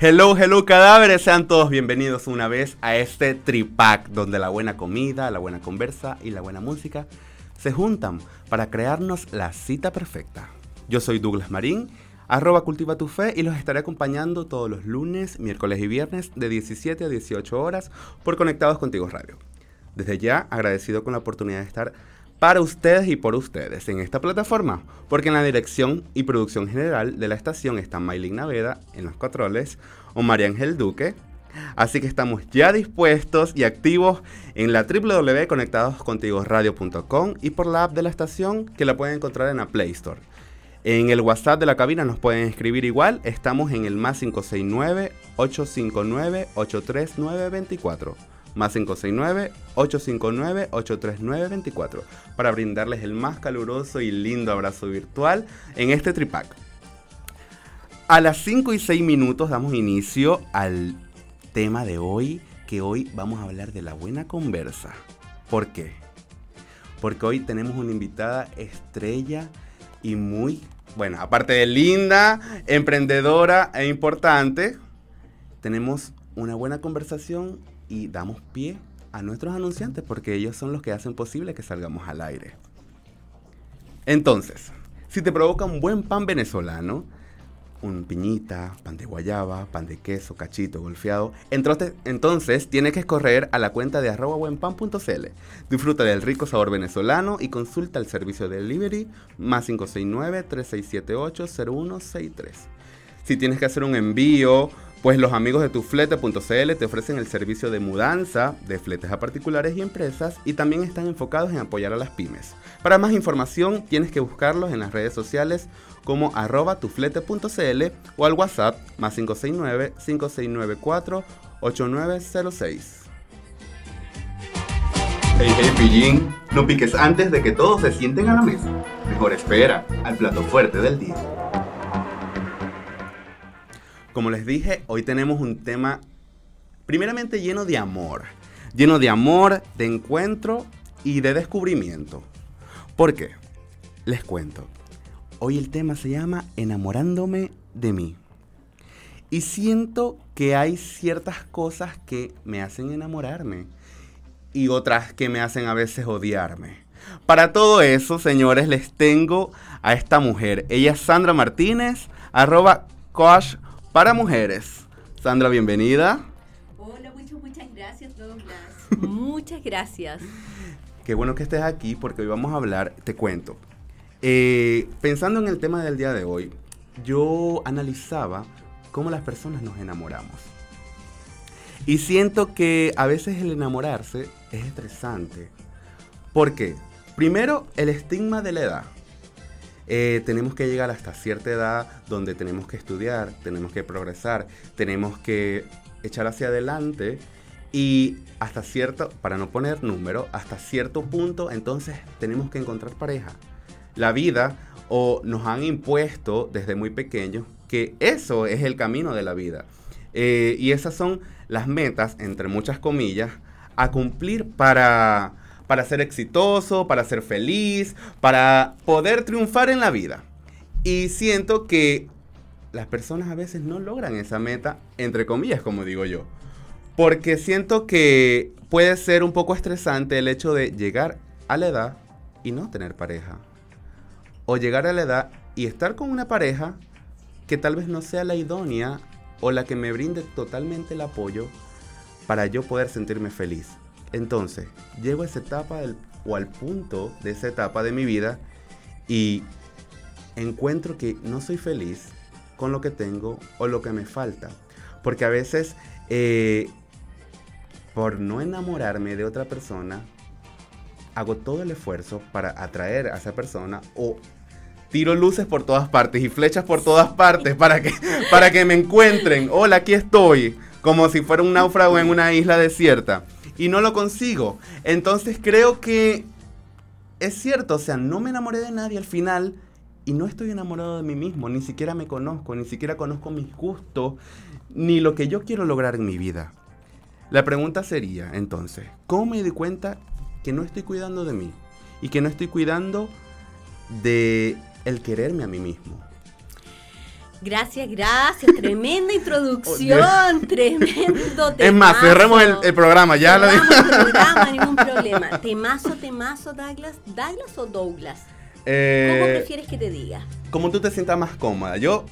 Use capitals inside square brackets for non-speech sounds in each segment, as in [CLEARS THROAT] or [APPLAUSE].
Hello, hello cadáveres, sean todos bienvenidos una vez a este Tripac, donde la buena comida, la buena conversa y la buena música se juntan para crearnos la cita perfecta. Yo soy Douglas Marín, arroba cultiva tu fe y los estaré acompañando todos los lunes, miércoles y viernes de 17 a 18 horas por Conectados Contigo Radio. Desde ya agradecido con la oportunidad de estar para ustedes y por ustedes en esta plataforma, porque en la dirección y producción general de la estación están Maylin Naveda en los controles o María Ángel Duque Así que estamos ya dispuestos y activos en la www.conectadoscontigoradio.com y por la app de la estación que la pueden encontrar en la Play Store. En el WhatsApp de la cabina nos pueden escribir igual, estamos en el más 569-859-83924. Más 569-859-83924 para brindarles el más caluroso y lindo abrazo virtual en este tripack. A las 5 y 6 minutos damos inicio al tema de hoy, que hoy vamos a hablar de la buena conversa. ¿Por qué? Porque hoy tenemos una invitada estrella y muy, bueno, aparte de linda, emprendedora e importante, tenemos una buena conversación y damos pie a nuestros anunciantes porque ellos son los que hacen posible que salgamos al aire. Entonces, si te provoca un buen pan venezolano, un piñita, pan de guayaba, pan de queso, cachito, golfeado. Entonces, tienes que correr a la cuenta de arroba buenpan.cl. Disfruta del rico sabor venezolano y consulta el servicio de delivery más 569-3678-0163. Si tienes que hacer un envío pues los amigos de tuflete.cl te ofrecen el servicio de mudanza de fletes a particulares y empresas y también están enfocados en apoyar a las pymes. Para más información tienes que buscarlos en las redes sociales como arroba tuflete.cl o al WhatsApp más 569-5694-8906. Hey, hey, pillín, no piques antes de que todos se sienten a la mesa. Mejor espera al plato fuerte del día. Como les dije, hoy tenemos un tema primeramente lleno de amor. Lleno de amor, de encuentro y de descubrimiento. ¿Por qué? Les cuento. Hoy el tema se llama Enamorándome de mí. Y siento que hay ciertas cosas que me hacen enamorarme y otras que me hacen a veces odiarme. Para todo eso, señores, les tengo a esta mujer. Ella es Sandra Martínez, arroba coach para mujeres. Sandra, bienvenida. Hola, muchas, muchas gracias, Douglas. [LAUGHS] muchas gracias. Qué bueno que estés aquí porque hoy vamos a hablar, te cuento. Eh, pensando en el tema del día de hoy, yo analizaba cómo las personas nos enamoramos. Y siento que a veces el enamorarse es estresante. ¿Por qué? Primero, el estigma de la edad. Eh, tenemos que llegar hasta cierta edad donde tenemos que estudiar, tenemos que progresar, tenemos que echar hacia adelante y hasta cierto, para no poner número, hasta cierto punto entonces tenemos que encontrar pareja. La vida o nos han impuesto desde muy pequeños que eso es el camino de la vida. Eh, y esas son las metas, entre muchas comillas, a cumplir para para ser exitoso, para ser feliz, para poder triunfar en la vida. Y siento que las personas a veces no logran esa meta, entre comillas, como digo yo. Porque siento que puede ser un poco estresante el hecho de llegar a la edad y no tener pareja. O llegar a la edad y estar con una pareja que tal vez no sea la idónea o la que me brinde totalmente el apoyo para yo poder sentirme feliz. Entonces, llego a esa etapa o al punto de esa etapa de mi vida y encuentro que no soy feliz con lo que tengo o lo que me falta. Porque a veces, eh, por no enamorarme de otra persona, hago todo el esfuerzo para atraer a esa persona o tiro luces por todas partes y flechas por todas partes para que, para que me encuentren. Hola, aquí estoy. Como si fuera un náufrago en una isla desierta. Y no lo consigo. Entonces creo que es cierto, o sea, no me enamoré de nadie al final y no estoy enamorado de mí mismo, ni siquiera me conozco, ni siquiera conozco mis gustos, ni lo que yo quiero lograr en mi vida. La pregunta sería, entonces, ¿cómo me di cuenta que no estoy cuidando de mí? Y que no estoy cuidando de el quererme a mí mismo. Gracias, gracias. Tremenda introducción, tremendo temazo. [LAUGHS] Es más, cerremos el, programa, ya lo el programa, [LAUGHS] ningún problema. Temazo, temazo, Douglas. ¿Douglas o Douglas? Eh, ¿Cómo prefieres que te diga? Como tú te sientas más cómoda. Yo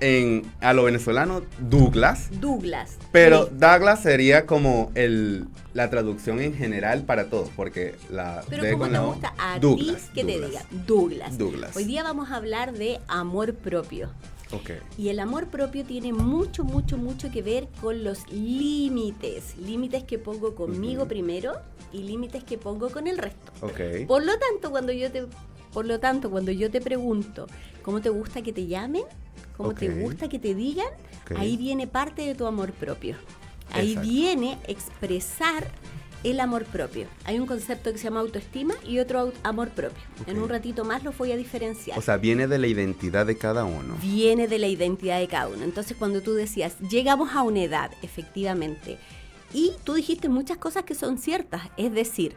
en, a lo venezolano Douglas. Douglas. Pero Douglas sería como el, la traducción en general para todos, porque la Pero como te gusta a Douglas, ti que te diga Douglas. Douglas. Hoy día vamos a hablar de amor propio. Okay. Y el amor propio tiene mucho, mucho, mucho que ver con los límites. Límites que pongo conmigo primero y límites que pongo con el resto. Okay. Por lo tanto, cuando yo te, por lo tanto, cuando yo te pregunto cómo te gusta que te llamen, cómo te gusta que te digan, ahí viene parte de tu amor propio. Ahí viene expresar el amor propio. Hay un concepto que se llama autoestima y otro amor propio. En un ratito más lo voy a diferenciar. O sea, viene de la identidad de cada uno. Viene de la identidad de cada uno. Entonces, cuando tú decías, llegamos a una edad, efectivamente, y tú dijiste muchas cosas que son ciertas, es decir,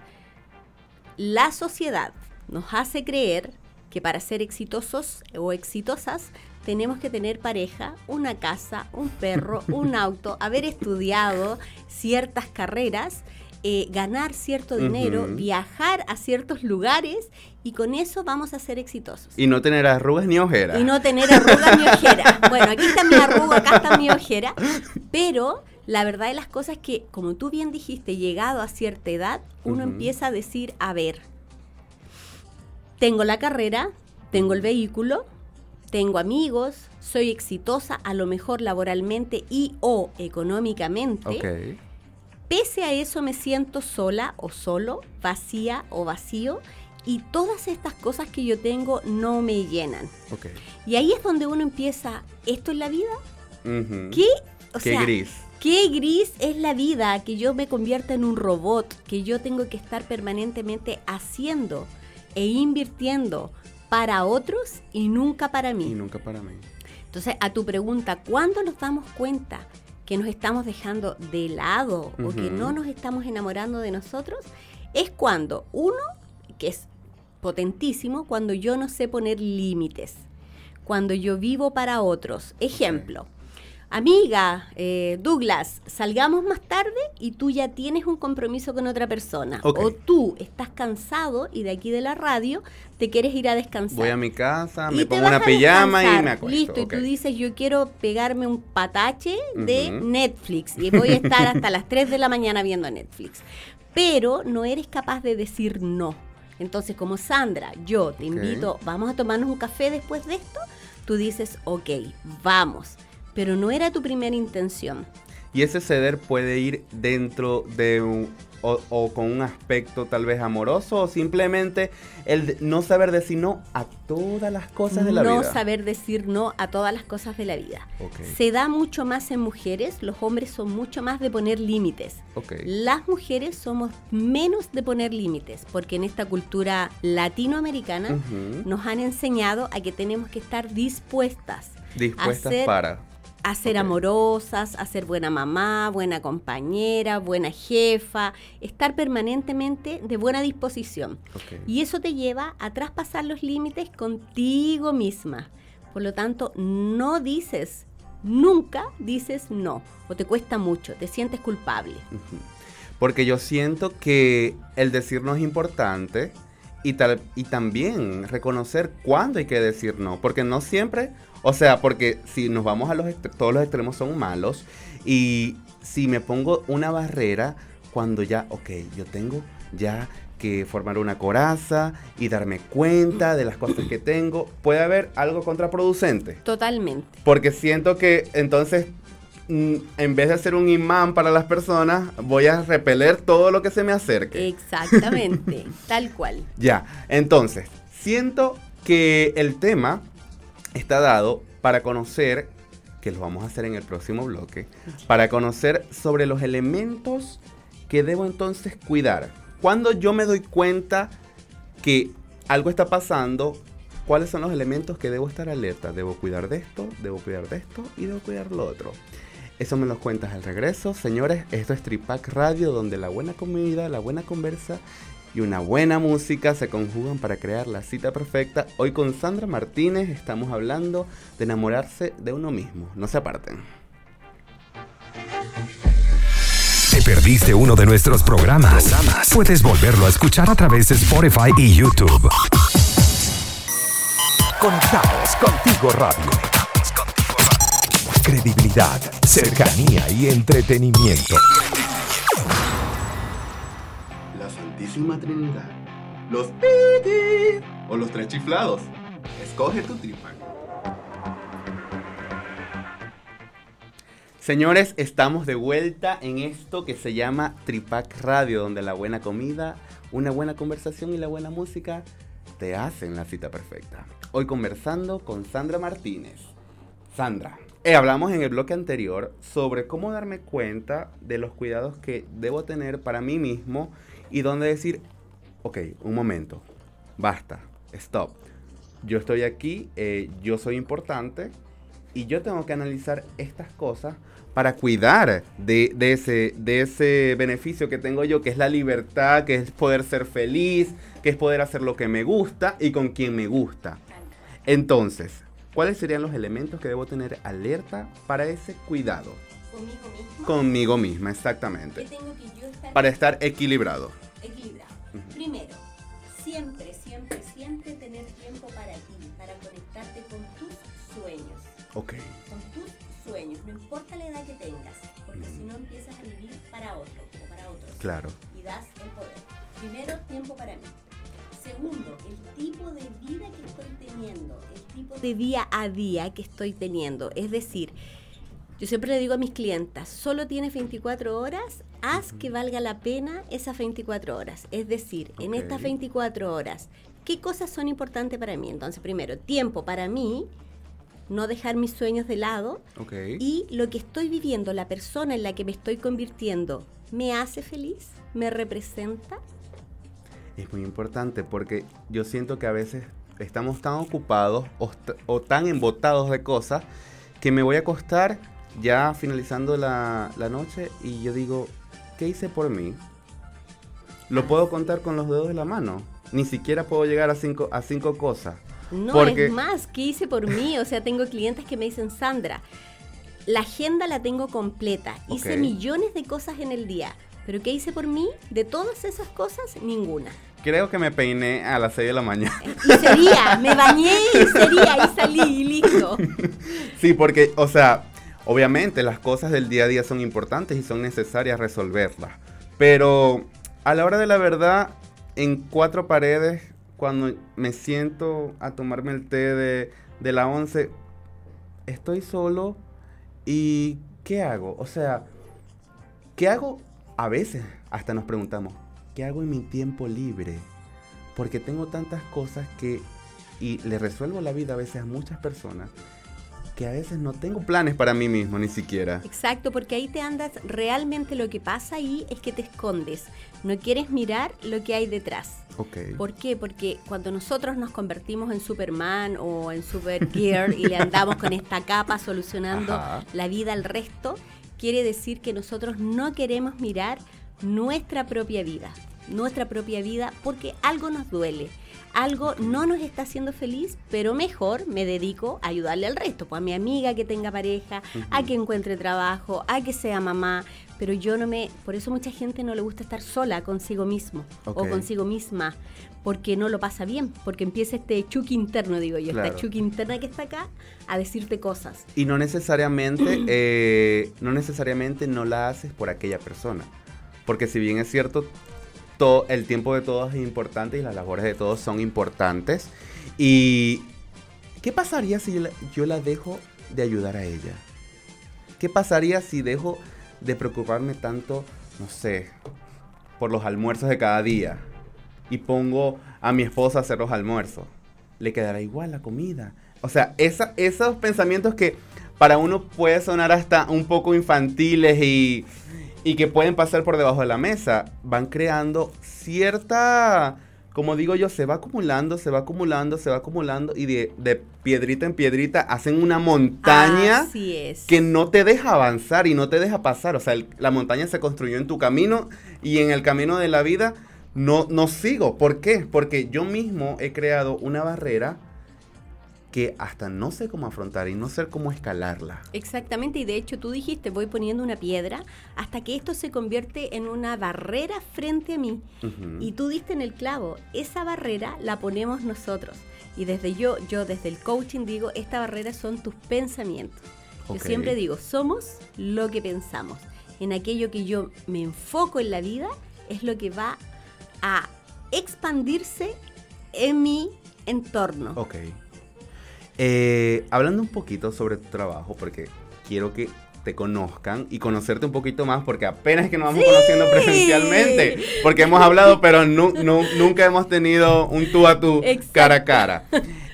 la sociedad nos hace creer que para ser exitosos o exitosas tenemos que tener pareja, una casa, un perro, un [LAUGHS] auto, haber estudiado ciertas carreras, eh, ganar cierto dinero, viajar a ciertos lugares y con eso vamos a ser exitosos. Y no tener arrugas ni ojeras. Y no tener arrugas ni ojeras. [LAUGHS] Bueno, aquí está mi arruga, acá está mi ojera, pero la verdad de las cosas es que, como tú bien dijiste, llegado a cierta edad, uno empieza a decir, a ver, tengo la carrera, tengo el vehículo, tengo amigos, soy exitosa a lo mejor laboralmente y o económicamente. Pese a eso me siento sola o solo, vacía o vacío y todas estas cosas que yo tengo no me llenan. Y ahí es donde uno empieza, ¿esto es la vida? ¿Qué? ¿Qué gris? Qué gris es la vida, que yo me convierta en un robot, que yo tengo que estar permanentemente haciendo e invirtiendo para otros y nunca para mí. Y nunca para mí. Entonces, a tu pregunta, ¿cuándo nos damos cuenta que nos estamos dejando de lado o que no nos estamos enamorando de nosotros? Es cuando, uno, que es potentísimo, cuando yo no sé poner límites, cuando yo vivo para otros. Ejemplo amiga, eh, Douglas, salgamos más tarde y tú ya tienes un compromiso con otra persona. O tú estás cansado y de aquí de la radio te quieres ir a descansar. Voy a mi casa, me pongo una pijama y me acuesto. Listo, y tú dices, yo quiero pegarme un patache de Netflix y voy a estar hasta las 3 de la mañana viendo Netflix. Pero no eres capaz de decir no. Entonces, como Sandra, yo te invito, vamos a tomarnos un café después de esto, tú dices, ok, vamos pero no era tu primera intención. Y ese ceder puede ir dentro de un, o, con un aspecto tal vez amoroso o simplemente el no saber decir no a todas las cosas de la vida. No saber decir no a todas las cosas de la vida. Se da mucho más en mujeres, los hombres son mucho más de poner límites. Las mujeres somos menos de poner límites, porque en esta cultura latinoamericana nos han enseñado a que tenemos que estar dispuestas. Dispuestas para a ser amorosas, a ser buena mamá, buena compañera, buena jefa, estar permanentemente de buena disposición. Y eso te lleva a traspasar los límites contigo misma. Por lo tanto, no dices, nunca dices no, o te cuesta mucho, te sientes culpable. Porque yo siento que el decir no es importante y, tal, y también reconocer cuándo hay que decir no, porque no siempre o sea, porque si nos vamos a los todos los extremos son malos y si me pongo una barrera cuando ya, ok, yo tengo ya que formar una coraza y darme cuenta de las cosas que tengo, puede haber algo contraproducente. Totalmente. Porque siento que entonces mm, en vez de ser un imán para las personas, voy a repeler todo lo que se me acerque. Exactamente, [LAUGHS] tal cual. Ya, entonces, siento que el tema está dado para conocer, que lo vamos a hacer en el próximo bloque, para conocer sobre los elementos que debo entonces cuidar. Cuando yo me doy cuenta que algo está pasando, ¿cuáles son los elementos que debo estar alerta? Debo cuidar de esto, debo cuidar de esto y debo cuidar lo otro. Eso me lo cuentas al regreso. Señores, esto es Tripac Radio, donde la buena comida, la buena conversa y una buena música se conjugan para crear la cita perfecta. Hoy con Sandra Martínez estamos hablando de enamorarse de uno mismo. No se aparten. ¿Te perdiste uno de nuestros programas? Puedes volverlo a escuchar a través de Spotify y YouTube. Conectados contigo radio. Credibilidad, cercanía y entretenimiento. Trinidad. Los pitis o los tres chiflados. Escoge tu tripa. Señores, estamos de vuelta en esto que se llama Tripac Radio, donde la buena comida, una buena conversación y la buena música te hacen la cita perfecta. Hoy conversando con Sandra Martínez. Sandra, eh, hablamos en el bloque anterior sobre cómo darme cuenta de los cuidados que debo tener para mí mismo y dónde decir, ok, un momento, basta, stop. Yo estoy aquí, eh, yo soy importante y yo tengo que analizar estas cosas para cuidar de, de ese, de ese beneficio que tengo yo, que es la libertad, que es poder ser feliz, que es poder hacer lo que me gusta y con quien me gusta. Entonces, ¿cuáles serían los elementos que debo tener alerta para ese cuidado? Conmigo mismo. Conmigo misma, ¿Qué exactamente. tengo que yo Para estar equilibrado. equilibrado? Primero, siempre, siempre, siempre tener tiempo para ti, para conectarte con tus sueños. Ok. Con tus sueños, no importa la edad que tengas, porque si no empiezas a vivir para otro o para otros. Claro. Y das el poder. Primero, tiempo para mí. Segundo, el tipo de vida que estoy teniendo, el tipo de día a día que estoy teniendo. Es decir, yo siempre le digo a mis clientas, solo tienes 24 horas, haz que valga la pena esas 24 horas. Es decir, en estas 24 horas, ¿qué cosas son importantes para mí? Entonces, primero, tiempo para mí, no dejar mis sueños de lado y lo que estoy viviendo, la persona en la que me estoy convirtiendo, ¿me hace feliz? ¿Me representa? Es muy importante porque yo siento que a veces estamos tan ocupados o, o tan embotados de cosas que me voy a acostar ya finalizando la, la noche y yo digo, ¿qué hice por mí? Lo puedo contar con los dedos de la mano. Ni siquiera puedo llegar a cinco, a cinco cosas. No, Porque- es más, ¿qué hice por mí? O sea, tengo clientes que me dicen, Sandra, la agenda la tengo completa. Hice millones de cosas en el día. ¿Pero qué hice por mí? De todas esas cosas, ninguna. Creo que me peiné a las 6 de la mañana. Y sería, me bañé y sería, y salí y listo. [LAUGHS] Sí, porque, o sea, obviamente las cosas del día a día son importantes y son necesarias resolverlas. Pero a la hora de la verdad, en cuatro paredes, cuando me siento a tomarme el té de, de la 11, estoy solo y ¿qué hago? O sea, ¿qué hago? A veces hasta nos preguntamos, ¿qué hago en mi tiempo libre? Porque tengo tantas cosas que, y le resuelvo la vida a veces a muchas personas, que a veces no tengo planes para mí mismo ni siquiera. Exacto, porque ahí te andas, realmente lo que pasa ahí es que te escondes. No quieres mirar lo que hay detrás. Ok. ¿Por qué? Porque cuando nosotros nos convertimos en Superman o en Supergirl y le andamos con esta capa solucionando Ajá. la vida al resto, quiere decir que nosotros no queremos mirar nuestra propia vida, nuestra propia vida porque algo nos duele. Algo no nos está haciendo feliz, pero mejor me dedico a ayudarle al resto, pues a mi amiga que tenga pareja, a que encuentre trabajo, a que sea mamá, pero yo no me, por eso mucha gente no le gusta estar sola consigo mismo o consigo misma, porque no lo pasa bien, porque empieza este chuki interno, digo yo, Claro. esta chuki interna que está acá a decirte cosas. Y no necesariamente, [CLEARS THROAT] eh, no necesariamente no la haces por aquella persona. Porque si bien es cierto, el tiempo de todos es importante y las labores de todos son importantes. ¿Y qué pasaría si yo la, dejo de ayudar a ella? ¿Qué pasaría si dejo de preocuparme tanto, no sé, por los almuerzos de cada día? Y pongo a mi esposa a hacer los almuerzos. le quedará igual la comida. O sea, esos pensamientos que para uno puede sonar hasta un poco infantiles y, y que pueden pasar por debajo de la mesa, van creando cierta como digo yo, se va acumulando, se va acumulando, se va acumulando y de, de piedrita en piedrita hacen una montaña que no te deja avanzar y no te deja pasar. O sea, la montaña se construyó en tu camino y en el camino de la vida no, no sigo. ¿Por qué? Porque yo mismo he creado una barrera que hasta no sé cómo afrontar y no sé cómo escalarla. Exactamente, y de hecho tú dijiste, voy poniendo una piedra hasta que esto se convierte en una barrera frente a mí. Y tú diste en el clavo, esa barrera la ponemos nosotros. Y desde yo, yo desde el coaching digo, esta barrera son tus pensamientos. Yo siempre digo, somos lo que pensamos. En aquello que yo me enfoco en la vida es lo que va a expandirse en mi entorno. Ok. Eh, hablando un poquito sobre tu trabajo, porque quiero que te conozcan y conocerte un poquito más, porque apenas que nos vamos conociendo presencialmente, porque hemos hablado, pero nunca hemos tenido un tú a tú cara a cara.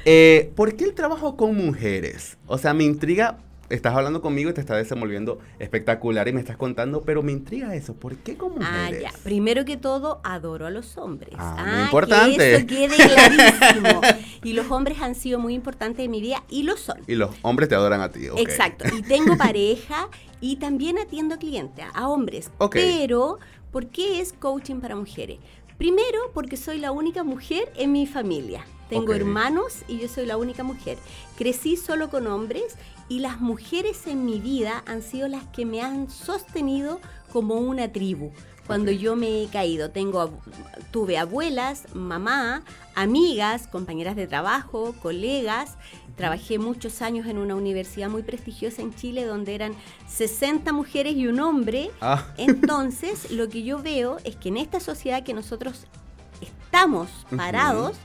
Eh, ¿Por qué el trabajo con mujeres? O sea, me intriga estás hablando conmigo y te estás desenvolviendo espectacular y me estás contando, pero me intriga eso. ¿Por qué como mujeres? Ah, ya. Primero que todo, adoro a los hombres. Ah, ah importante. Que eso quede clarísimo. [LAUGHS] y los hombres han sido muy importantes en mi vida y lo son. Y los hombres te adoran a ti. Exacto. Y tengo [LAUGHS] pareja y también atiendo clientes, a hombres. Pero, ¿por qué es coaching para mujeres? Primero, porque soy la única mujer en mi familia. Tengo hermanos y yo soy la única mujer. Crecí solo con hombres y las mujeres en mi vida han sido las que me han sostenido como una tribu. Cuando yo me he caído, tengo tuve abuelas, mamá, amigas, compañeras de trabajo, colegas. Trabajé muchos años en una universidad muy prestigiosa en Chile donde eran 60 mujeres y un hombre. Ah. [LAUGHS] Entonces, lo que yo veo es que en esta sociedad que nosotros estamos parados,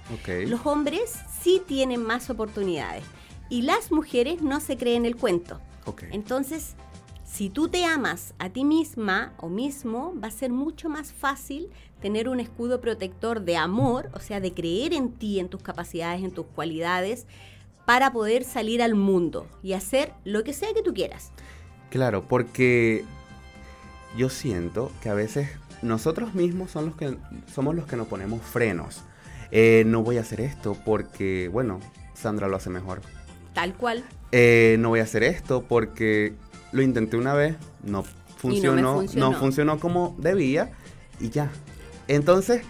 los hombres sí tienen más oportunidades y las mujeres no se creen el cuento. Entonces, si tú te amas a ti misma o mismo, va a ser mucho más fácil tener un escudo protector de amor, o sea, de creer en ti, en tus capacidades, en tus cualidades, para poder salir al mundo y hacer lo que sea que tú quieras. Claro, porque yo siento que a veces nosotros mismos son los que, somos los que nos ponemos frenos. Eh, no voy a hacer esto porque, bueno, Sandra lo hace mejor. Tal cual. Eh, no voy a hacer esto porque lo intenté una vez, no funcionó, no, funcionó. como debía y ya. Entonces,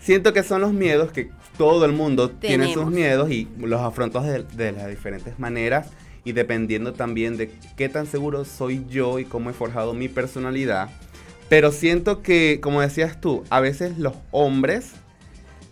siento que son los miedos que todo el mundo tiene sus miedos y los afrontas de, las diferentes maneras y dependiendo también de qué tan seguro soy yo y cómo he forjado mi personalidad. Pero siento que, como decías tú, a veces los hombres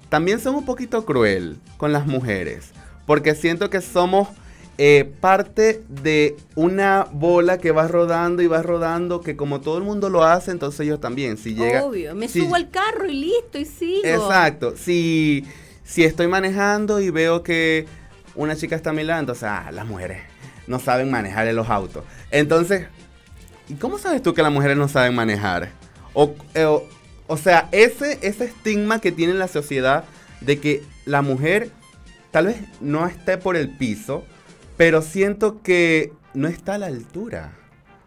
también son un poquito cruel con las mujeres. Porque siento que somos eh, parte de una bola que va rodando y va rodando, que como todo el mundo lo hace, entonces yo también. Si llega, Obvio, me subo al carro y listo y sigo. Exacto. Si, si estoy manejando y veo que una chica está mirando, o sea, las mujeres no saben manejar en los autos. Entonces, ¿cómo sabes tú que las mujeres no saben manejar? O, eh, o, o sea, ese, ese estigma que tiene la sociedad de que la mujer tal vez no esté por el piso, pero siento que no está a la altura.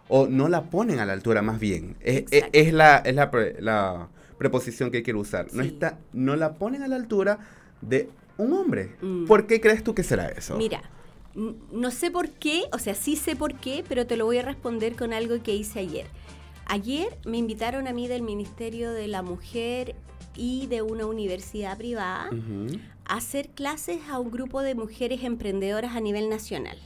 O no la ponen a la altura, más bien. Es, la, es la, preposición que quiero usar. No, está, no la ponen a la altura de un hombre. Mm. ¿Por qué crees tú que será eso? Mira, no sé por qué, o sea, sí sé por qué, pero te lo voy a responder con algo que hice ayer. Ayer me invitaron a mí del Ministerio de la Mujer y de una universidad privada hacer clases a un grupo de mujeres emprendedoras a nivel nacional.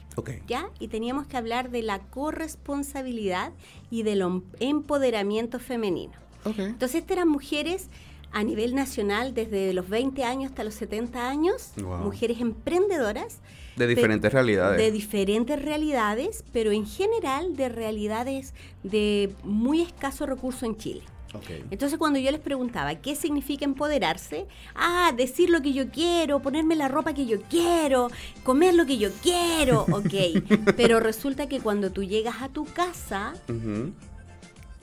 ¿Ya? Y teníamos que hablar de la corresponsabilidad y del empoderamiento femenino. Entonces, estas eran mujeres a nivel nacional desde los 20 años hasta los 70 años, mujeres emprendedoras. De diferentes realidades. De diferentes realidades, pero en general de realidades de muy escaso recurso en Chile. Entonces cuando yo les preguntaba qué significa empoderarse, ah, decir lo que yo quiero, ponerme la ropa que yo quiero, comer lo que yo quiero, [LAUGHS] ok. Pero resulta que cuando tú llegas a tu casa,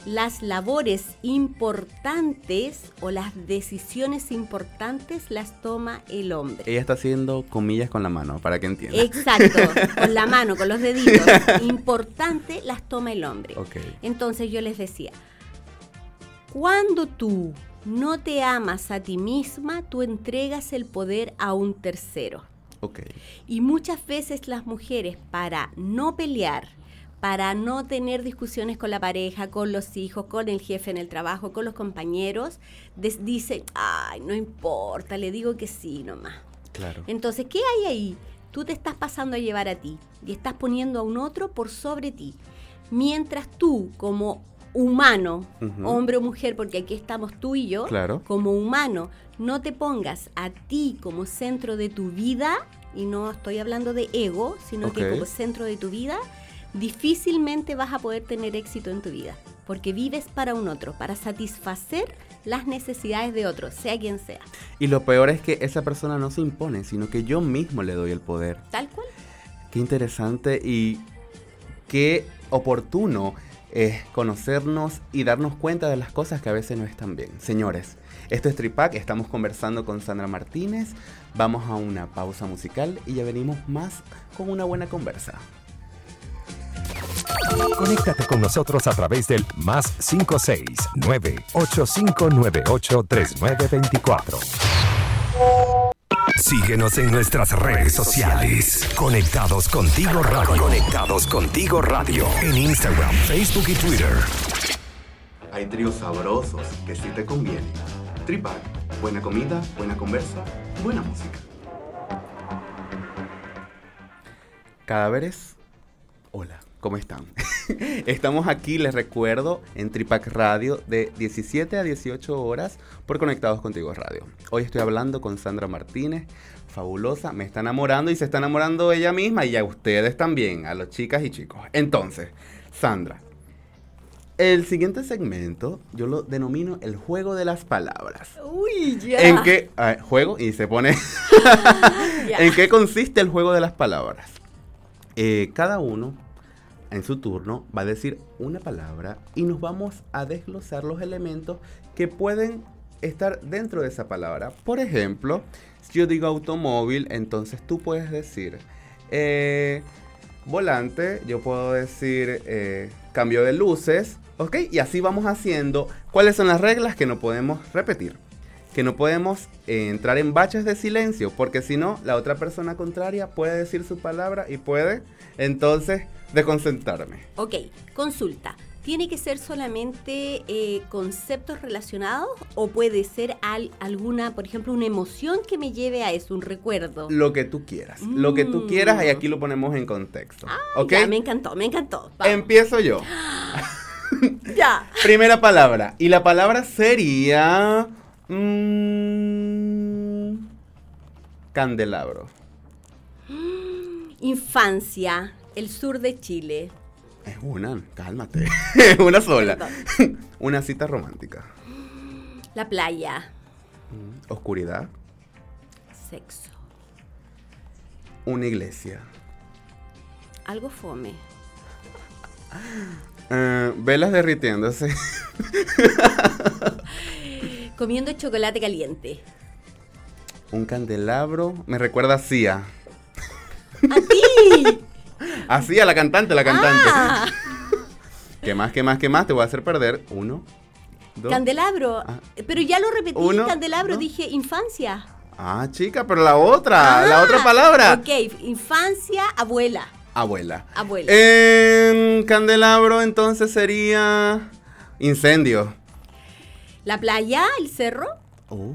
las labores importantes o las decisiones importantes las toma el hombre. Ella está haciendo comillas con la mano, para que entienda. Exacto, con la mano, con los deditos. [LAUGHS] Importante las toma el hombre. Ok. Entonces yo les decía, cuando tú no te amas a ti misma, tú entregas el poder a un tercero. Ok. Y muchas veces las mujeres, para no pelear, para no tener discusiones con la pareja, con los hijos, con el jefe en el trabajo, con los compañeros, dicen, ay, no importa, le digo que sí nomás. Claro. Entonces, ¿qué hay ahí? Tú te estás pasando a llevar a ti y estás poniendo a un otro por sobre ti. Mientras tú, como humano, hombre o mujer, porque aquí estamos tú y yo, Claro. como humano, no te pongas a ti como centro de tu vida, y no estoy hablando de ego, sino que como centro de tu vida, difícilmente vas a poder tener éxito en tu vida, porque vives para un otro, para satisfacer las necesidades de otro, sea quien sea. Y lo peor es que esa persona no se impone, sino que yo mismo le doy el poder. Tal cual. Qué interesante y qué oportuno es conocernos y darnos cuenta de las cosas que a veces no están bien. Señores, esto es Tripac, estamos conversando con Sandra Martínez, vamos a una pausa musical y ya venimos más con una buena conversa. Conéctate con nosotros a través del más 569-8598-3924. Síguenos en nuestras redes sociales. Conectados contigo radio. Conectados contigo radio. En Instagram, Facebook y Twitter. Hay tríos sabrosos que sí te convienen. Tripac, buena comida, buena conversa, buena música. Cadáveres, hola, ¿cómo están? [LAUGHS] Estamos aquí, les recuerdo, en Tripac Radio de 17 a 18 horas por Conectados Contigo Radio. Hoy estoy hablando con Sandra Martínez, fabulosa, me está enamorando y se está enamorando ella misma y a ustedes también, a los chicas y chicos. Entonces, Sandra, el siguiente segmento yo lo denomino el juego de las palabras. Uy, ya. ¿En qué juego? Y se pone... [LAUGHS] [LAUGHS] ¿En qué consiste el juego de las palabras? Eh, cada uno, en su turno, va a decir una palabra y nos vamos a desglosar los elementos que pueden estar dentro de esa palabra. Por ejemplo, si yo digo automóvil, entonces tú puedes decir eh, volante, yo puedo decir eh, cambio de luces, ¿ok? Y así vamos haciendo. ¿Cuáles son las reglas que no podemos repetir? que no podemos eh, entrar en baches de silencio, porque si no, la otra persona contraria puede decir su palabra y puede entonces desconcentrarme. Ok, consulta. ¿Tiene que ser solamente eh, conceptos relacionados o puede ser al- alguna, por ejemplo, una emoción que me lleve a eso, un recuerdo? Lo que tú quieras, lo que tú quieras y aquí lo ponemos en contexto. Ay, ¿Ok? Ya, me encantó, me encantó. Vamos. Empiezo yo. [GASPS] Ya. [LAUGHS] Primera palabra. Y la palabra sería... mm, candelabro. [GASPS] Infancia, el sur de Chile. Es una, cálmate. Es [LAUGHS] una sola. Una cita romántica. La playa, Mm, Oscuridad. sexo. Una iglesia. Algo fome. [LAUGHS] Eh, velas derritiéndose. [LAUGHS] Comiendo chocolate caliente. Un candelabro. Me recuerda a Cia. ¡A ti! [LAUGHS] A Cia, la cantante, la cantante. Ah, ¿Qué más, qué más, qué más? Te voy a hacer perder. Uno, dos. candelabro. Ah. Pero ya lo repetí, Uno, candelabro, dos. dije infancia. Ah, chica, pero la otra, la Ah, otra palabra. Ok, infancia, abuela. Abuela. Abuela. En candelabro entonces sería incendio. La playa, el cerro, Oh,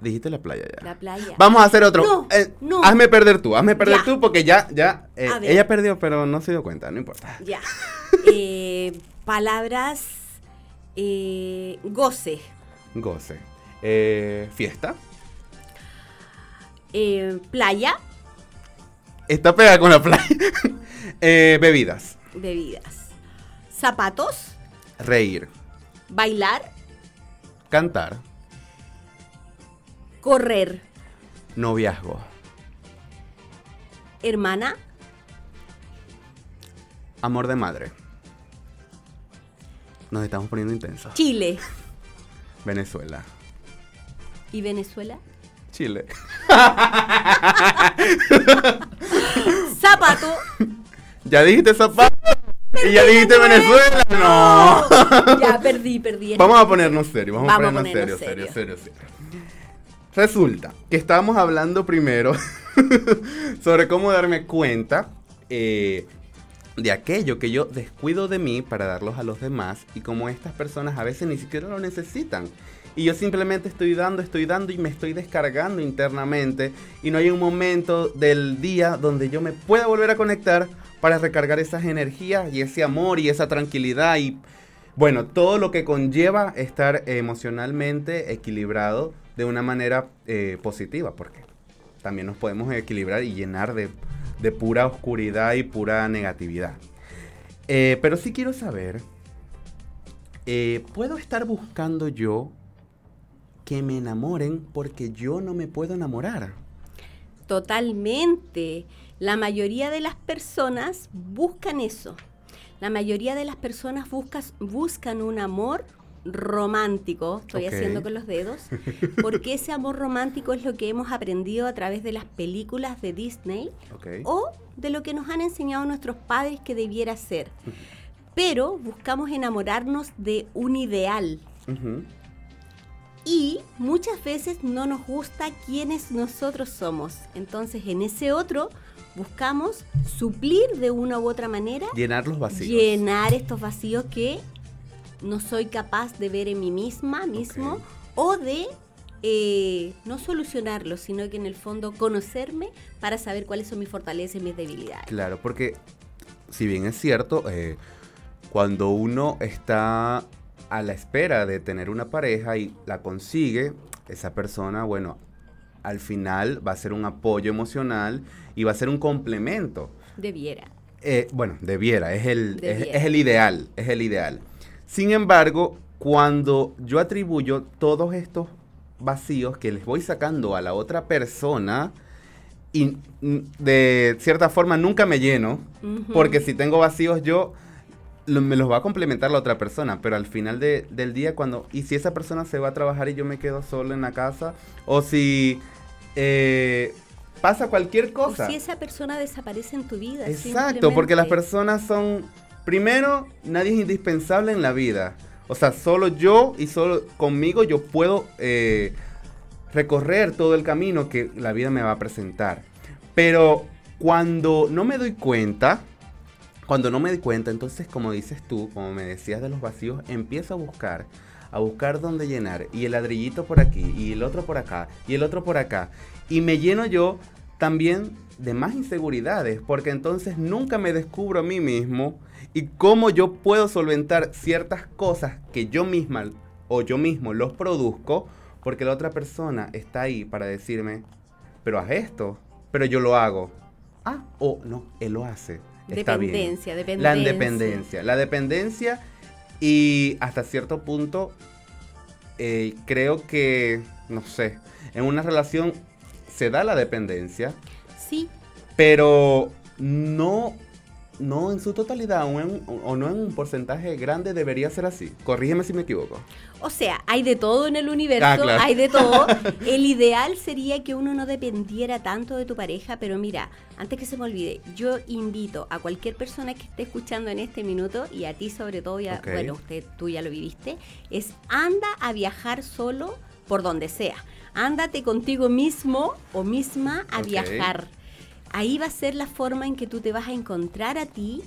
dijiste la playa ya. la playa. Vamos a hacer otro. No, Eh, no. Hazme perder tú, hazme perder Ya. tú porque ya, ya. eh, ella perdió, pero no se dio cuenta, no importa. Ya. Eh, palabras, eh, goce, Goce. Fiesta. playa, Está pegada con la playa. [LAUGHS] Bebidas. bebidas, zapatos, Reír. bailar, Cantar. Correr, Noviazgo. hermana, Amor de madre. Nos estamos poniendo intensos. Chile. Venezuela. ¿Y Venezuela? Chile. [LAUGHS] Zapato. ¿Ya dijiste zapato? ¿Y ya dijiste Venezuela? No. Ya perdí, perdí. Vamos a ponernos serios, vamos, Vamos a ponernos serios, serios, serios, serios. Resulta que estábamos hablando primero [LAUGHS] sobre cómo darme cuenta eh, de aquello que yo descuido de mí para darlos a los demás y como estas personas a veces ni siquiera lo necesitan. Y yo simplemente estoy dando, estoy dando y me estoy descargando internamente y no hay un momento del día donde yo me pueda volver a conectar para recargar esas energías y ese amor y esa tranquilidad y bueno, todo lo que conlleva estar emocionalmente equilibrado de una manera eh, positiva, porque también nos podemos equilibrar y llenar de, de pura oscuridad y pura negatividad. Eh, pero sí quiero saber, eh, ¿puedo estar buscando yo que me enamoren porque yo no me puedo enamorar? Totalmente. La mayoría de las personas buscan eso. La mayoría de las personas buscas- buscan un amor romántico, estoy haciendo con los dedos, [LAUGHS] porque ese amor romántico es lo que hemos aprendido a través de las películas de Disney o de lo que nos han enseñado nuestros padres que debiera ser. [LAUGHS] Pero buscamos enamorarnos de un ideal y muchas veces no nos gusta quienes nosotros somos. Entonces en ese otro buscamos suplir de una u otra manera, Llenar los vacíos. llenar estos vacíos que no soy capaz de ver en mí misma, mismo, o de eh, no solucionarlos, sino que en el fondo conocerme para saber cuáles son mis fortalezas y mis debilidades. Claro, porque si bien es cierto, eh, cuando uno está a la espera de tener una pareja y la consigue, esa persona, bueno, al final va a ser un apoyo emocional y va a ser un complemento. Debiera. Eh, bueno, debiera, es el, es el ideal, es el ideal. Sin embargo, cuando yo atribuyo todos estos vacíos que les voy sacando a la otra persona y mm, de cierta forma nunca me lleno, porque si tengo vacíos yo lo- me los va a complementar la otra persona, pero al final de- del día cuando y si esa persona se va a trabajar y yo me quedo solo en la casa o si eh, pasa cualquier O cosa. si esa persona desaparece en tu vida. Exacto, porque las personas son, primero, nadie es indispensable en la vida. O sea, solo yo y solo conmigo yo puedo eh, recorrer todo el camino que la vida me va a presentar. Pero cuando no me doy cuenta, cuando no me doy cuenta, entonces como dices tú, como me decías de los vacíos, empiezo a buscar, a buscar dónde llenar. Y el ladrillito por aquí, y el otro por acá, y el otro por acá. Y me lleno yo también de más inseguridades, porque entonces nunca me descubro a mí mismo y cómo yo puedo solventar ciertas cosas que yo misma o yo mismo los produzco, porque la otra persona está ahí para decirme, pero haz esto, pero yo lo hago. Ah, o no, él lo hace. Está bien. Dependencia, dependencia. La independencia. La dependencia y hasta cierto punto eh, creo que, no sé, en una relación se da la dependencia, Sí, pero no, no en su totalidad o, en- o no en un porcentaje grande debería ser así. Corrígeme si me equivoco. o sea, hay de todo en el universo, Ah, claro. hay de todo. [LAUGHS] El ideal sería que uno no dependiera tanto de tu pareja, pero mira, antes que se me olvide, yo invito a cualquier persona que esté escuchando en este minuto y a ti sobre todo, ya, Ok. bueno, usted tú ya lo viviste, es anda a viajar solo por donde sea. Ándate contigo mismo o misma a viajar. Ahí va a ser la forma en que tú te vas a encontrar a ti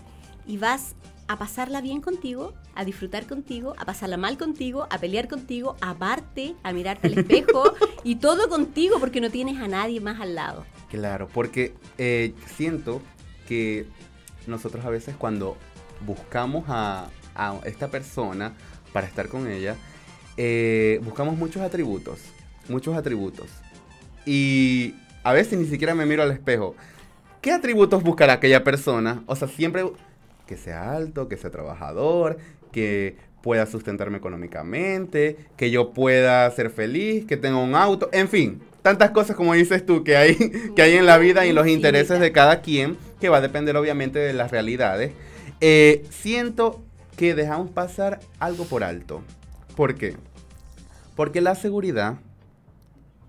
y vas a pasarla bien contigo, a disfrutar contigo, a pasarla mal contigo, a pelear contigo, a amarte, a mirarte al espejo [LAUGHS] y todo contigo porque no tienes a nadie más al lado. Claro, porque eh, siento que nosotros a veces cuando buscamos a, a esta persona para estar con ella, eh, buscamos muchos atributos, muchos atributos. Y a veces ni siquiera me miro al espejo. ¿Qué atributos buscará aquella persona? O sea, siempre que sea alto, que sea trabajador, que pueda sustentarme económicamente, que yo pueda ser feliz, que tenga un auto, en fin, tantas cosas como dices tú que hay, [LAUGHS] que hay en la vida y los intereses de cada quien, que va a depender obviamente de las realidades. Eh, siento que dejamos pasar algo por alto. ¿Por qué? Porque la seguridad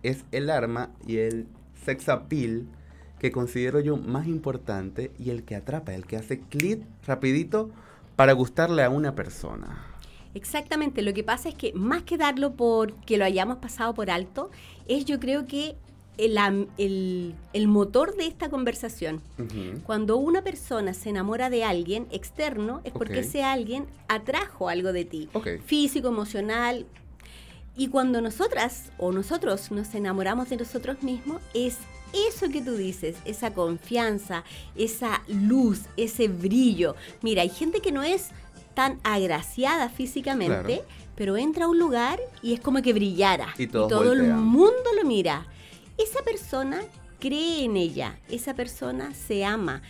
es el arma y el sex appeal que considero yo más importante y el que atrapa, el que hace clic rapidito para gustarle a una persona. Exactamente, lo que pasa es que más que darlo por que lo hayamos pasado por alto, es yo creo que el, el, el motor de esta conversación. Cuando una persona se enamora de alguien externo, es porque ese alguien atrajo algo de ti, físico, emocional. Y cuando nosotras o nosotros nos enamoramos de nosotros mismos, es eso que tú dices, esa confianza, esa luz, ese brillo. Mira, hay gente que no es tan agraciada físicamente, pero entra a un lugar y es como que brillara. Y, todo el mundo lo mira. Esa persona cree en ella, esa persona se ama,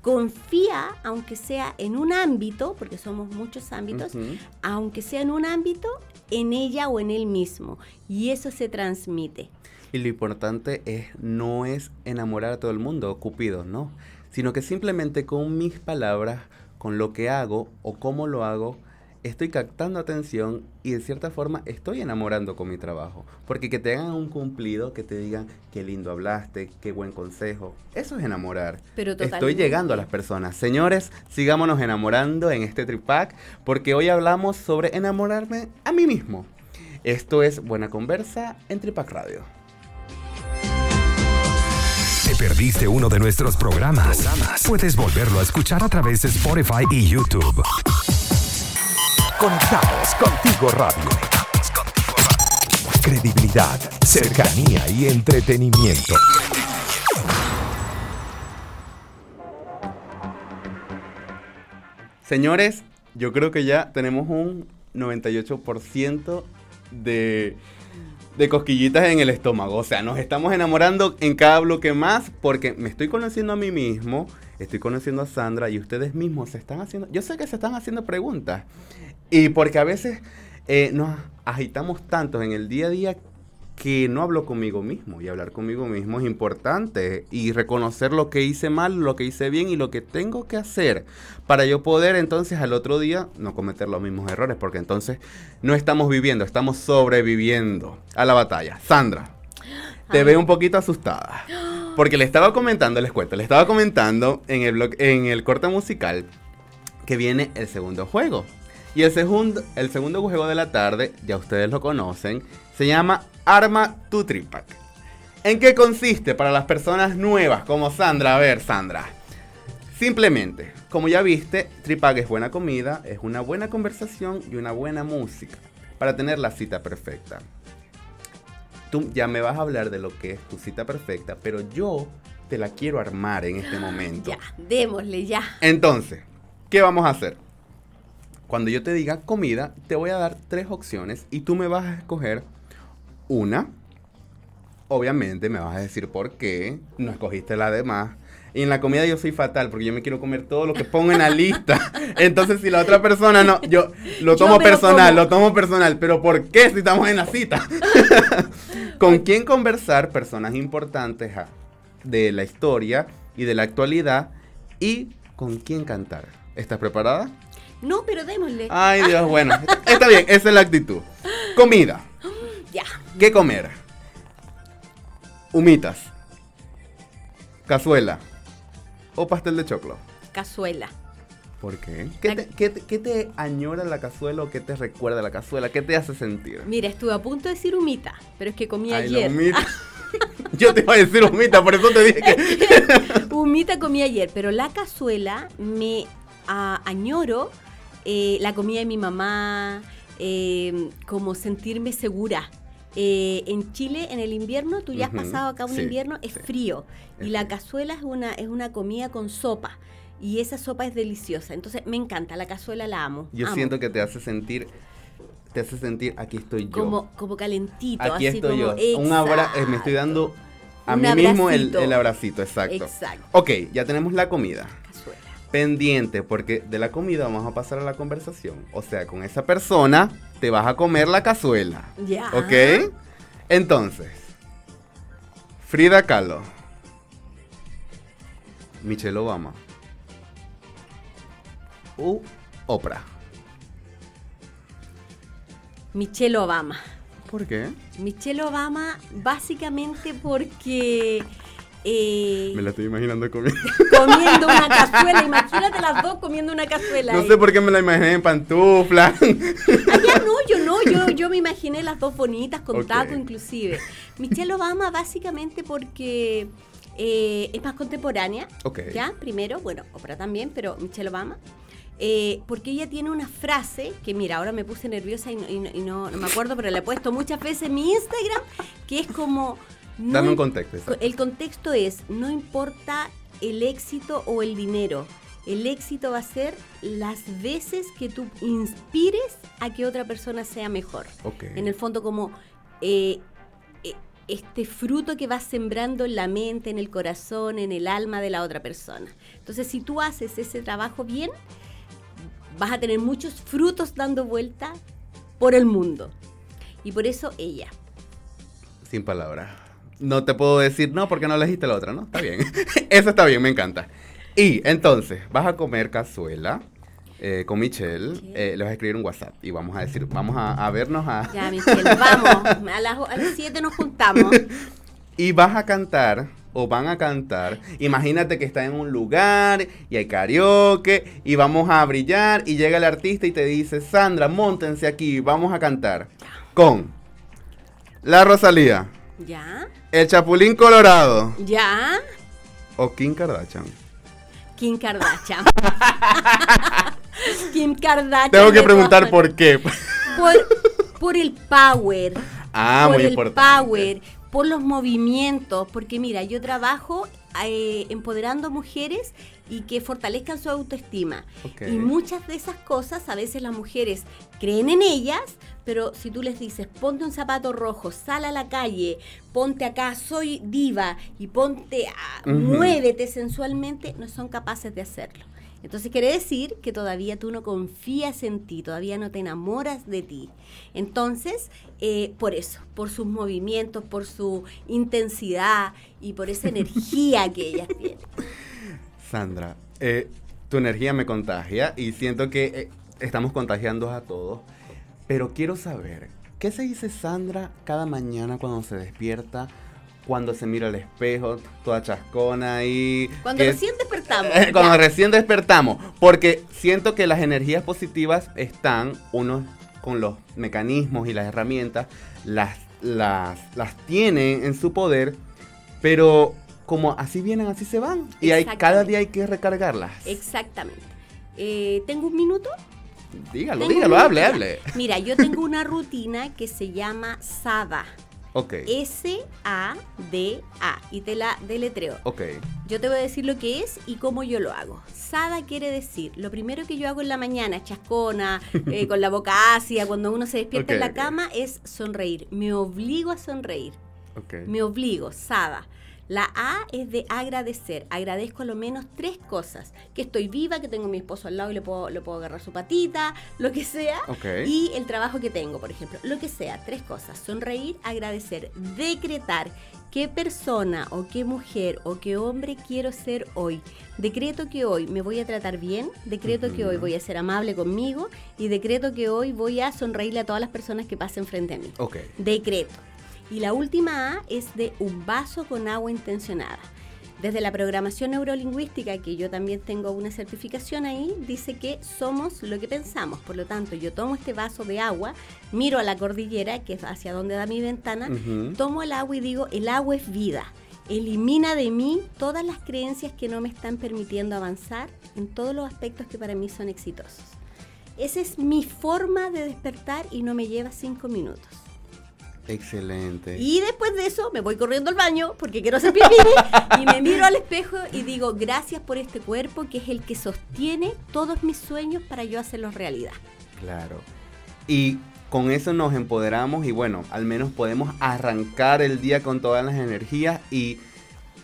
confía, aunque sea en un ámbito, porque somos muchos ámbitos, aunque sea en un ámbito, en ella o en él mismo. Y eso se transmite. Y lo importante es, no es enamorar a todo el mundo, Cupido, no, sino que simplemente con mis palabras con lo que hago o cómo lo hago, estoy captando atención y de cierta forma estoy enamorando con mi trabajo. Porque que te hagan un cumplido, que te digan qué lindo hablaste, qué buen consejo, eso es enamorar. Pero estoy llegando a las personas. Señores, sigámonos enamorando en este tripack porque hoy hablamos sobre enamorarme a mí mismo. Esto es Buena Conversa en Tripac Radio perdiste uno de nuestros programas, puedes volverlo a escuchar a través de Spotify y YouTube. Conectados contigo radio. Credibilidad, cercanía y entretenimiento. Señores, yo creo que ya tenemos un 98% de de cosquillitas en el estómago. O sea, nos estamos enamorando en cada bloque más porque me estoy conociendo a mí mismo, estoy conociendo a Sandra y ustedes mismos se están haciendo, yo sé que se están haciendo preguntas. Y porque a veces eh, nos agitamos tanto en el día a día que no hablo conmigo mismo. Y hablar conmigo mismo es importante. Y reconocer lo que hice mal, lo que hice bien y lo que tengo que hacer para yo poder entonces al otro día no cometer los mismos errores. Porque entonces no estamos viviendo, estamos sobreviviendo a la batalla. Sandra, te veo un poquito asustada. Porque le estaba comentando, les cuento, le estaba comentando en el blog, en el corte musical que viene el segundo juego. Y el segundo, el segundo juego de la tarde, ya ustedes lo conocen, se llama Arma tu Tripack. ¿En qué consiste para las personas nuevas como Sandra? A ver, Sandra. Simplemente, como ya viste, Tripack es buena comida, es una buena conversación y una buena música para tener la cita perfecta. Tú ya me vas a hablar de lo que es tu cita perfecta, pero yo te la quiero armar en este [GASPS] momento. Ya, démosle ya. Entonces, ¿qué vamos a hacer? Cuando yo te diga comida, te voy a dar tres opciones y tú me vas a escoger una. Obviamente me vas a decir por qué no escogiste la demás. Y en la comida yo soy fatal porque yo me quiero comer todo lo que pongo en la [LAUGHS] lista. Entonces si la otra persona no, yo lo tomo personal, lo tomo personal. Pero ¿por qué si estamos en la cita? [LAUGHS] ¿Con quién conversar? Personas importantes de la historia y de la actualidad. Y con quién cantar. ¿Estás preparada? No, pero démosle. Ay, [LAUGHS] Dios, bueno. Está bien, esa es la actitud. Comida. [GASPS] Ya. ¿Qué comer? Humitas. Cazuela. ¿O pastel de choclo? Cazuela. ¿Por qué? ¿Qué, te, qué, qué te, añora la cazuela o qué te recuerda la cazuela? ¿Qué te hace sentir? Mira, estuve a punto de decir humita, pero es que comí ayer. [LAUGHS] Yo te iba a decir humita, por eso te dije que... [LAUGHS] humita comí ayer, pero la cazuela me añoro eh, la comida de mi mamá, eh, como sentirme segura. Eh, en Chile, en el invierno, tú ya has pasado acá un invierno, es frío. y la cazuela es una, es una comida con sopa. Y esa sopa es deliciosa. Entonces, me encanta, la cazuela la amo. Yo siento que te hace sentir te hace sentir aquí estoy yo. Como, como calentito. Aquí estoy yo. Un abrazo, me estoy dando a mí mismo el, el, abracito, exacto. Exacto. Ok, ya tenemos la comida pendiente porque de la comida vamos a pasar a la conversación. O sea, con esa persona te vas a comer la cazuela. Ya. ¿Ok? Entonces, Frida Kahlo, Michelle Obama, u Oprah. Michelle Obama. ¿Por qué? Michelle Obama básicamente porque... eh, Me la estoy imaginando comiendo. [LAUGHS] comiendo una cazuela, imagínate las dos comiendo una cazuela. No sé por qué me la imaginé en pantufla. Allá no, yo no, yo, [LAUGHS] yo me imaginé las dos bonitas con Ok. taco inclusive. Michelle Obama básicamente porque eh, es más contemporánea, Ok. ¿ya? Primero, bueno, Oprah también, pero Michelle Obama. eh, porque ella tiene una frase que, mira, ahora me puse nerviosa y no, y no- y no- no me acuerdo, pero la he puesto muchas veces en mi Instagram, que es como... no Dame un contexto. exacto. el contexto es, no importa el éxito o el dinero, el éxito va a ser las veces que tú inspires a que otra persona sea mejor. En el fondo como eh, eh, este fruto que vas sembrando en la mente, en el corazón, en el alma de la otra persona. Entonces, si tú haces ese trabajo bien, vas a tener muchos frutos dando vuelta por el mundo. Y por eso ella. Sin palabras. No te puedo decir no porque no elegiste la otra, ¿no? Está bien. [LAUGHS] Eso está bien, me encanta. Y entonces, vas a comer cazuela eh, con Michelle. Eh, le vas a escribir un WhatsApp y vamos a decir, vamos a, a vernos a... Ya, Michelle, vamos. A las, a las 7 nos juntamos. [LAUGHS] Y vas a cantar o van a cantar. Imagínate que está en un lugar y hay karaoke y vamos a brillar y llega el artista y te dice, Sandra, montense aquí, vamos a cantar con La Rosalía, ¿Ya? El Chapulín Colorado ¿Ya? o Kim Kardashian. Kim Kardashian. [LAUGHS] Kim Kardashian. Tengo que preguntar por qué. por, por el power. Ah, por muy el importante. power, por los movimientos, porque mira, yo trabajo eh, empoderando mujeres y que fortalezcan su autoestima. Y muchas de esas cosas, a veces las mujeres creen en ellas, pero si tú les dices, ponte un zapato rojo, sal a la calle, ponte acá, soy diva, y ponte, a, muévete sensualmente, no son capaces de hacerlo. Entonces quiere decir que todavía tú no confías en ti, todavía no te enamoras de ti. Entonces, eh, por eso, por sus movimientos, por su intensidad y por esa [LAUGHS] energía que ellas tienen. Sandra, eh, tu energía me contagia y siento que eh, estamos contagiando a todos. Pero quiero saber, ¿qué se dice Sandra cada mañana cuando se despierta? Cuando se mira al espejo, toda chascona y... Cuando recién despertamos. [LAUGHS] Cuando ya. recién despertamos. Porque siento que las energías positivas están, uno con los mecanismos y las herramientas, las, las, las tienen en su poder, pero como así vienen, así se van. Y hay, cada día hay que recargarlas. Exactamente. Eh, ¿Tengo un minuto? Dígalo, dígalo, hable, hable. Mira, yo tengo [LAUGHS] una rutina que se llama SADA. Ok, S-A-D-A. Y te la deletreo. ok. Yo te voy a decir lo que es y cómo yo lo hago. Sada quiere decir, lo primero que yo hago en la mañana, chascona, [LAUGHS] eh, con la boca ácida, cuando uno se despierta en la cama, es sonreír. Me obligo a sonreír. ok. Me obligo, Sada. La A es de agradecer. Agradezco a lo menos tres cosas. Que estoy viva, que tengo a mi esposo al lado y le puedo, le puedo agarrar su patita, lo que sea. Y el trabajo que tengo, por ejemplo. Lo que sea, tres cosas. Sonreír, agradecer, decretar qué persona o qué mujer o qué hombre quiero ser hoy. Decreto que hoy me voy a tratar bien, decreto que hoy voy a ser amable conmigo y decreto que hoy voy a sonreírle a todas las personas que pasen frente a mí. Decreto. Y la última A es de un vaso con agua intencionada. Desde la programación neurolingüística, que yo también tengo una certificación ahí, dice que somos lo que pensamos. Por lo tanto, yo tomo este vaso de agua, miro a la cordillera, que es hacia donde da mi ventana, tomo el agua y digo, el agua es vida. Elimina de mí todas las creencias que no me están permitiendo avanzar en todos los aspectos que para mí son exitosos. Esa es mi forma de despertar y no me lleva cinco minutos. Excelente. Y después de eso me voy corriendo al baño porque quiero hacer pipí [LAUGHS] y me miro al espejo y digo gracias por este cuerpo que es el que sostiene todos mis sueños para yo hacerlos realidad. Claro. Y con eso nos empoderamos y bueno, al menos podemos arrancar el día con todas las energías y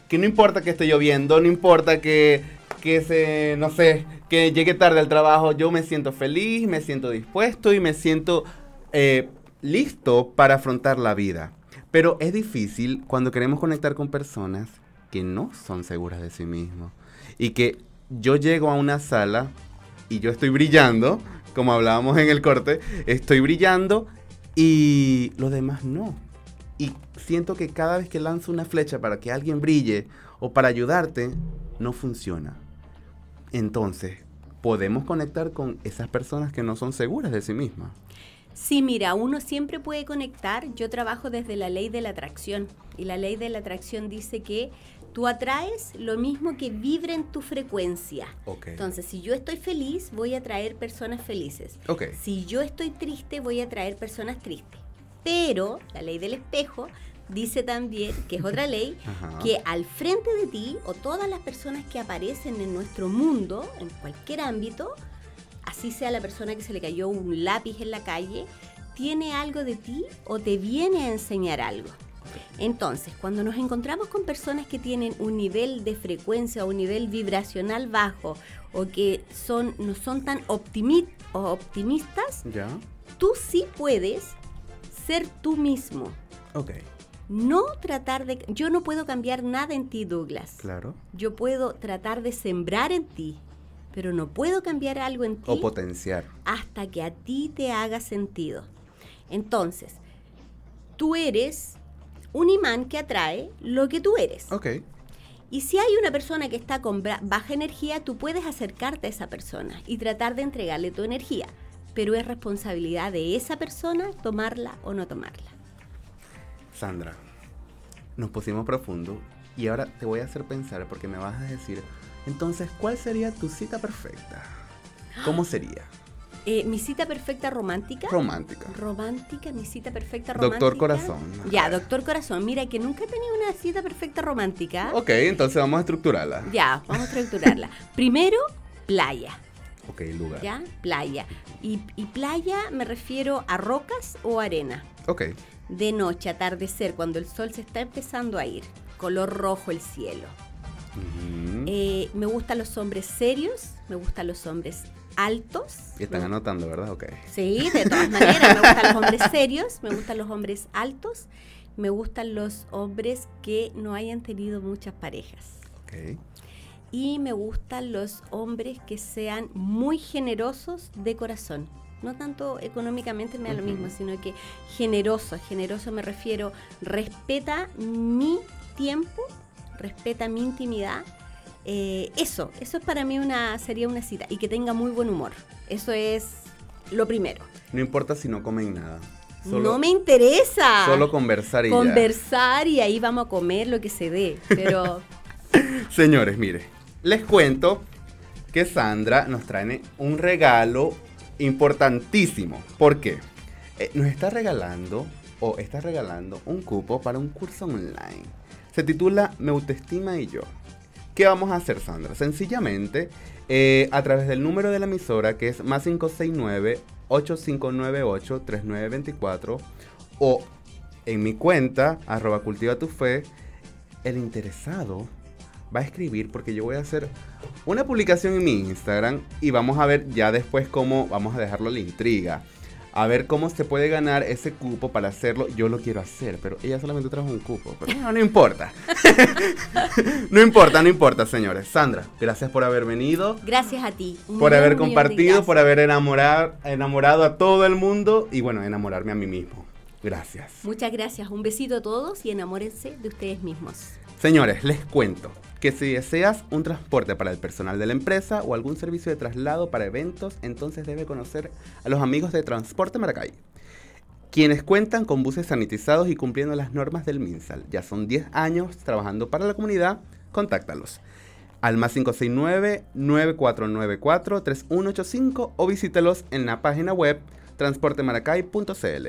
que no importa que esté lloviendo, no importa que, que se, no sé, que llegue tarde al trabajo, yo me siento feliz, me siento dispuesto y me siento eh, listo para afrontar la vida. Pero es difícil cuando queremos conectar con personas que no son seguras de sí mismos y que yo llego a una sala y yo estoy brillando, como hablábamos en el corte, estoy brillando y los demás no. Y siento que cada vez que lanzo una flecha para que alguien brille o para ayudarte, no funciona. Entonces, podemos conectar con esas personas que no son seguras de sí mismas. Sí, mira, uno siempre puede conectar. Yo trabajo desde la ley de la atracción y la ley de la atracción dice que tú atraes lo mismo que vibra en tu frecuencia. Entonces, si yo estoy feliz, voy a atraer personas felices. Si yo estoy triste, voy a atraer personas tristes. Pero la ley del espejo dice también, que es otra ley, [LAUGHS] que al frente de ti o todas las personas que aparecen en nuestro mundo, en cualquier ámbito, así sea la persona que se le cayó un lápiz en la calle, tiene algo de ti o te viene a enseñar algo. Entonces, cuando nos encontramos con personas que tienen un nivel de frecuencia o un nivel vibracional bajo o que son, no son tan optimistas, tú sí puedes ser tú mismo. Ok. No tratar de... Yo no puedo cambiar nada en ti, Douglas. Claro. Yo puedo tratar de sembrar en ti, pero no puedo cambiar algo en ti. O potenciar. Hasta que a ti te haga sentido. Entonces, tú eres un imán que atrae lo que tú eres. Ok. Y si hay una persona que está con baja energía, tú puedes acercarte a esa persona y tratar de entregarle tu energía. Pero es responsabilidad de esa persona tomarla o no tomarla. Sandra, nos pusimos profundo y ahora te voy a hacer pensar porque me vas a decir, entonces, ¿cuál sería tu cita perfecta? ¿Cómo sería? [GASPS] Eh, mi cita perfecta romántica. Romántica. Romántica, mi cita perfecta romántica. Doctor Corazón. Ya, Doctor Corazón. Mira, que nunca he tenido una cita perfecta romántica. Ok, entonces vamos a estructurarla. Ya, vamos a estructurarla. [LAUGHS] Primero, playa. Ok, lugar. Ya, playa. Y, y playa me refiero a rocas o arena. Ok. De noche, atardecer, cuando el sol se está empezando a ir. Color rojo el cielo. Eh, me gustan los hombres serios, me gustan los hombres altos. Y están anotando, ¿verdad? Ok. Sí, de todas maneras. Me gustan los hombres [LAUGHS] serios, me gustan los hombres altos, me gustan los hombres que no hayan tenido muchas parejas. Ok. Y me gustan los hombres que sean muy generosos de corazón. No tanto económicamente me da lo mismo, sino que generoso. Generoso me refiero, respeta mi tiempo, respeta mi intimidad eh, eso, eso es para mí una, sería una cita. Y que tenga muy buen humor. Eso es lo primero. No importa si no comen nada. no me interesa. Solo conversar y Conversar y ahí vamos a comer lo que se dé. Pero. [LAUGHS] Señores, mire, les cuento que Sandra nos trae un regalo importantísimo. ¿Por qué? Eh, nos está regalando o está regalando un cupo para un curso online. Se titula Me autoestima y yo. ¿Qué vamos a hacer, Sandra? Sencillamente, eh, a través del número de la emisora, que es más 569-8598-3924, o en mi cuenta, arroba cultiva tu fe, el interesado va a escribir porque yo voy a hacer una publicación en mi Instagram y vamos a ver ya después cómo vamos a dejarlo la intriga a ver cómo se puede ganar ese cupo para hacerlo. Yo lo quiero hacer, pero ella solamente trajo un cupo. Pero no, no importa. [LAUGHS] no importa, no importa, señores. Sandra, gracias por haber venido. Gracias a ti. por haber compartido, por haber enamorado, enamorado a todo el mundo y bueno, enamorarme a mí mismo. Gracias. Muchas gracias. Un besito a todos y enamórense de ustedes mismos. Señores, les cuento que si deseas un transporte para el personal de la empresa o algún servicio de traslado para eventos, entonces debe conocer a los amigos de Transporte Maracay, quienes cuentan con buses sanitizados y cumpliendo las normas del MinSal. Ya son 10 años trabajando para la comunidad, contáctalos al más 569-9494-3185 o visítelos en la página web transportemaracay.cl.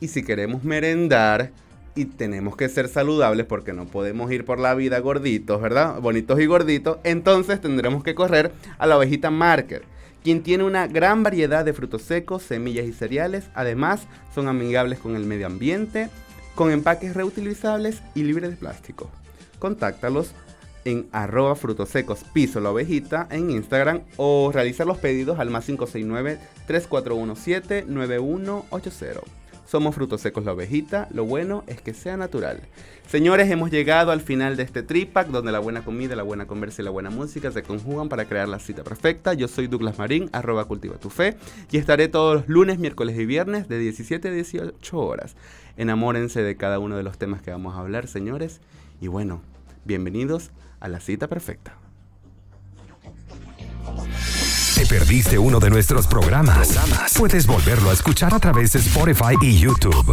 Y si queremos merendar, y tenemos que ser saludables porque no podemos ir por la vida gorditos, ¿verdad? Bonitos y gorditos. Entonces tendremos que correr a la ovejita Marker, quien tiene una gran variedad de frutos secos, semillas y cereales. Además, son amigables con el medio ambiente, con empaques reutilizables y libres de plástico. Contáctalos en arroba frutos secos piso la ovejita en Instagram o realiza los pedidos al más 569 3417 9180. Somos frutos secos la ovejita, lo bueno es que sea natural. Señores, hemos llegado al final de este tripack donde la buena comida, la buena conversa y la buena música se conjugan para crear la cita perfecta. Yo soy Douglas Marín, arroba cultiva tu fe, y estaré todos los lunes, miércoles y viernes de 17 a 18 horas. Enamórense de cada uno de los temas que vamos a hablar, señores. Y bueno, bienvenidos a la cita perfecta. Perdiste uno de nuestros programas? Puedes volverlo a escuchar a través de Spotify y YouTube.